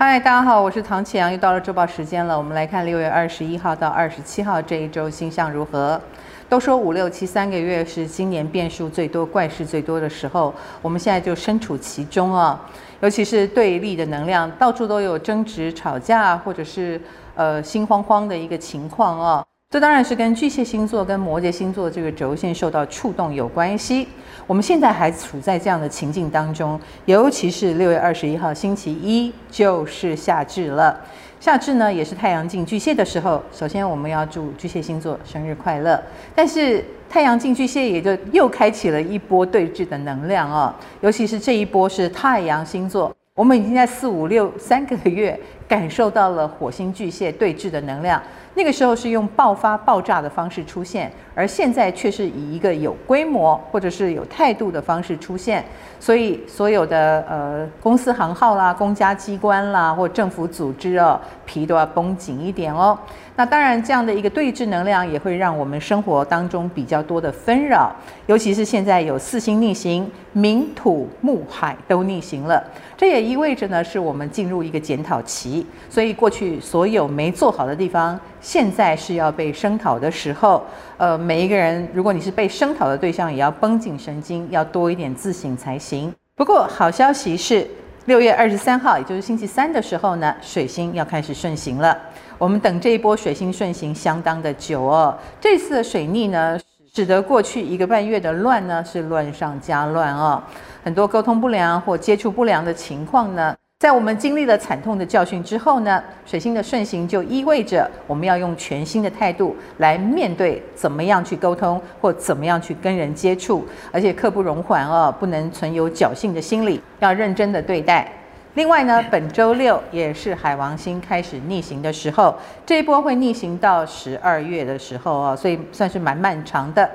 嗨，大家好，我是唐启阳，又到了周报时间了。我们来看六月二十一号到二十七号这一周星象如何？都说五六七三个月是今年变数最多、怪事最多的时候，我们现在就身处其中啊。尤其是对立的能量，到处都有争执、吵架，或者是呃心慌慌的一个情况啊。这当然是跟巨蟹星座跟摩羯星座这个轴线受到触动有关系。我们现在还处在这样的情境当中，尤其是六月二十一号星期一就是夏至了。夏至呢，也是太阳进巨蟹的时候。首先，我们要祝巨蟹星座生日快乐。但是，太阳进巨蟹也就又开启了一波对峙的能量哦。尤其是这一波是太阳星座，我们已经在四五六三个月感受到了火星巨蟹对峙的能量。那个时候是用爆发、爆炸的方式出现，而现在却是以一个有规模或者是有态度的方式出现。所以，所有的呃公司行号啦、公家机关啦或政府组织哦，皮都要绷紧一点哦。那当然，这样的一个对峙能量也会让我们生活当中比较多的纷扰，尤其是现在有四星逆行，冥土木海都逆行了，这也意味着呢，是我们进入一个检讨期。所以过去所有没做好的地方，现在是要被声讨的时候。呃，每一个人，如果你是被声讨的对象，也要绷紧神经，要多一点自省才行。不过好消息是，六月二十三号，也就是星期三的时候呢，水星要开始顺行了。我们等这一波水星顺行相当的久哦。这次的水逆呢，使得过去一个半月的乱呢是乱上加乱哦。很多沟通不良或接触不良的情况呢，在我们经历了惨痛的教训之后呢，水星的顺行就意味着我们要用全新的态度来面对怎么样去沟通或怎么样去跟人接触，而且刻不容缓哦，不能存有侥幸的心理，要认真的对待。另外呢，本周六也是海王星开始逆行的时候，这一波会逆行到十二月的时候哦，所以算是蛮漫长的。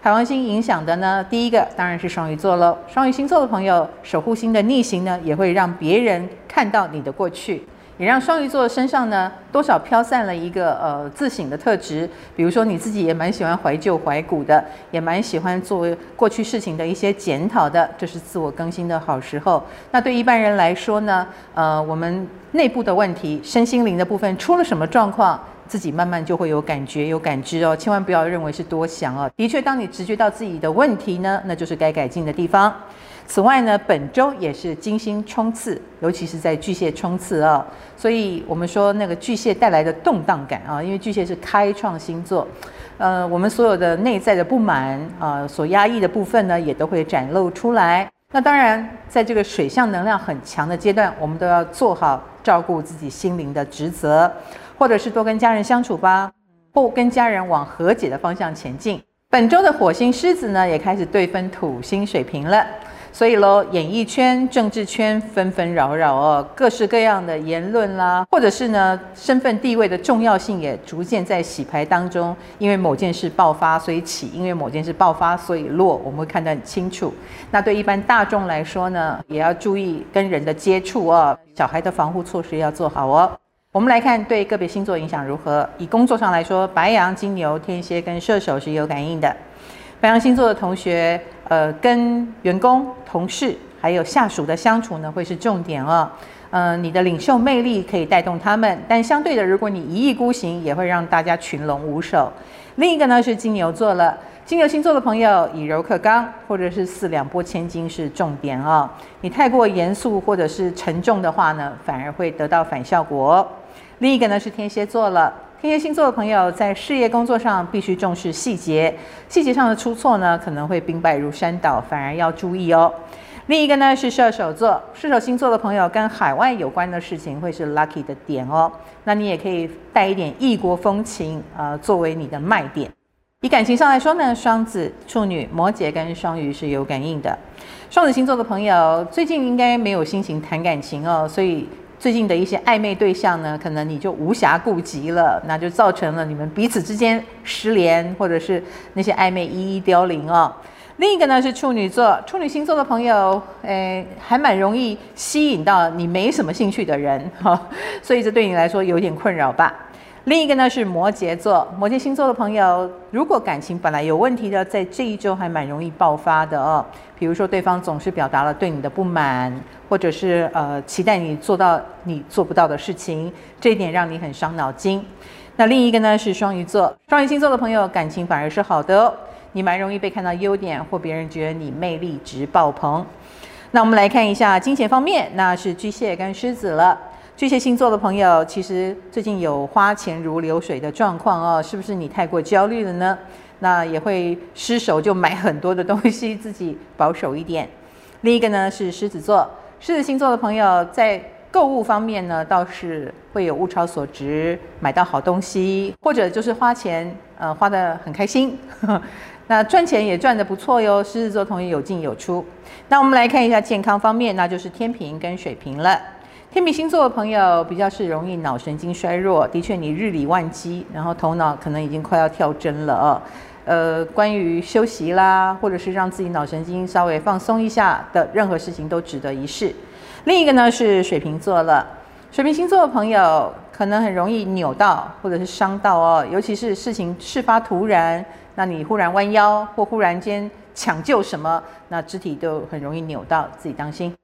海王星影响的呢，第一个当然是双鱼座喽。双鱼星座的朋友，守护星的逆行呢，也会让别人看到你的过去。也让双鱼座身上呢，多少飘散了一个呃自省的特质。比如说你自己也蛮喜欢怀旧怀古的，也蛮喜欢做过去事情的一些检讨的，这是自我更新的好时候。那对一般人来说呢，呃，我们内部的问题、身心灵的部分出了什么状况，自己慢慢就会有感觉、有感知哦。千万不要认为是多想哦。的确，当你直觉到自己的问题呢，那就是该改进的地方。此外呢，本周也是金星冲刺，尤其是在巨蟹冲刺啊、所以我们说那个巨蟹带来的动荡感啊，因为巨蟹是开创星座，呃，我们所有的内在的不满啊，所压抑的部分呢，也都会展露出来。那当然，在这个水象能量很强的阶段，我们都要做好照顾自己心灵的职责，或者是多跟家人相处吧，或跟家人往和解的方向前进。本周的火星狮子呢，也开始对分土星水瓶了。所以喽，演艺圈、政治圈纷纷扰扰哦，各式各样的言论啦，或者是呢，身份地位的重要性也逐渐在洗牌当中。因为某件事爆发，所以起；因为某件事爆发，所以落。我们会看得很清楚。那对一般大众来说呢，也要注意跟人的接触哦，小孩的防护措施要做好哦。我们来看对个别星座影响如何。以工作上来说，白羊、金牛、天蝎跟射手是有感应的。白羊星座的同学，呃，跟员工、同事还有下属的相处呢，会是重点哦。呃，你的领袖魅力可以带动他们，但相对的，如果你一意孤行，也会让大家群龙无首。另一个呢是金牛座了，金牛星座的朋友以柔克刚，或者是四两拨千斤是重点哦。你太过严肃或者是沉重的话呢，反而会得到反效果。另一个呢是天蝎座了。天蝎星座的朋友在事业工作上必须重视细节，细节上的出错呢，可能会兵败如山倒，反而要注意哦。另一个呢是射手座，射手星座的朋友跟海外有关的事情会是 lucky 的点哦。那你也可以带一点异国风情，呃，作为你的卖点。以感情上来说呢，双子、处女、摩羯跟双鱼是有感应的。双子星座的朋友最近应该没有心情谈感情哦，所以。最近的一些暧昧对象呢，可能你就无暇顾及了，那就造成了你们彼此之间失联，或者是那些暧昧一一凋零哦。另一个呢是处女座，处女星座的朋友，诶，还蛮容易吸引到你没什么兴趣的人哈，所以这对你来说有点困扰吧。另一个呢是摩羯座，摩羯星座的朋友，如果感情本来有问题的，在这一周还蛮容易爆发的哦。比如说对方总是表达了对你的不满，或者是呃期待你做到你做不到的事情，这一点让你很伤脑筋。那另一个呢是双鱼座，双鱼星座的朋友感情反而是好的哦，你蛮容易被看到优点，或别人觉得你魅力值爆棚。那我们来看一下金钱方面，那是巨蟹跟狮子了。巨蟹星座的朋友，其实最近有花钱如流水的状况哦，是不是你太过焦虑了呢？那也会失手就买很多的东西，自己保守一点。另一个呢是狮子座，狮子星座的朋友在购物方面呢，倒是会有物超所值，买到好东西，或者就是花钱，呃，花得很开心。那赚钱也赚得不错哟，狮子座同学有进有出。那我们来看一下健康方面，那就是天平跟水瓶了。天秤星座的朋友比较是容易脑神经衰弱，的确你日理万机，然后头脑可能已经快要跳针了哦。呃，关于休息啦，或者是让自己脑神经稍微放松一下的任何事情都值得一试。另一个呢是水瓶座了，水瓶星座的朋友可能很容易扭到或者是伤到哦，尤其是事情事发突然，那你忽然弯腰或忽然间抢救什么，那肢体都很容易扭到，自己当心。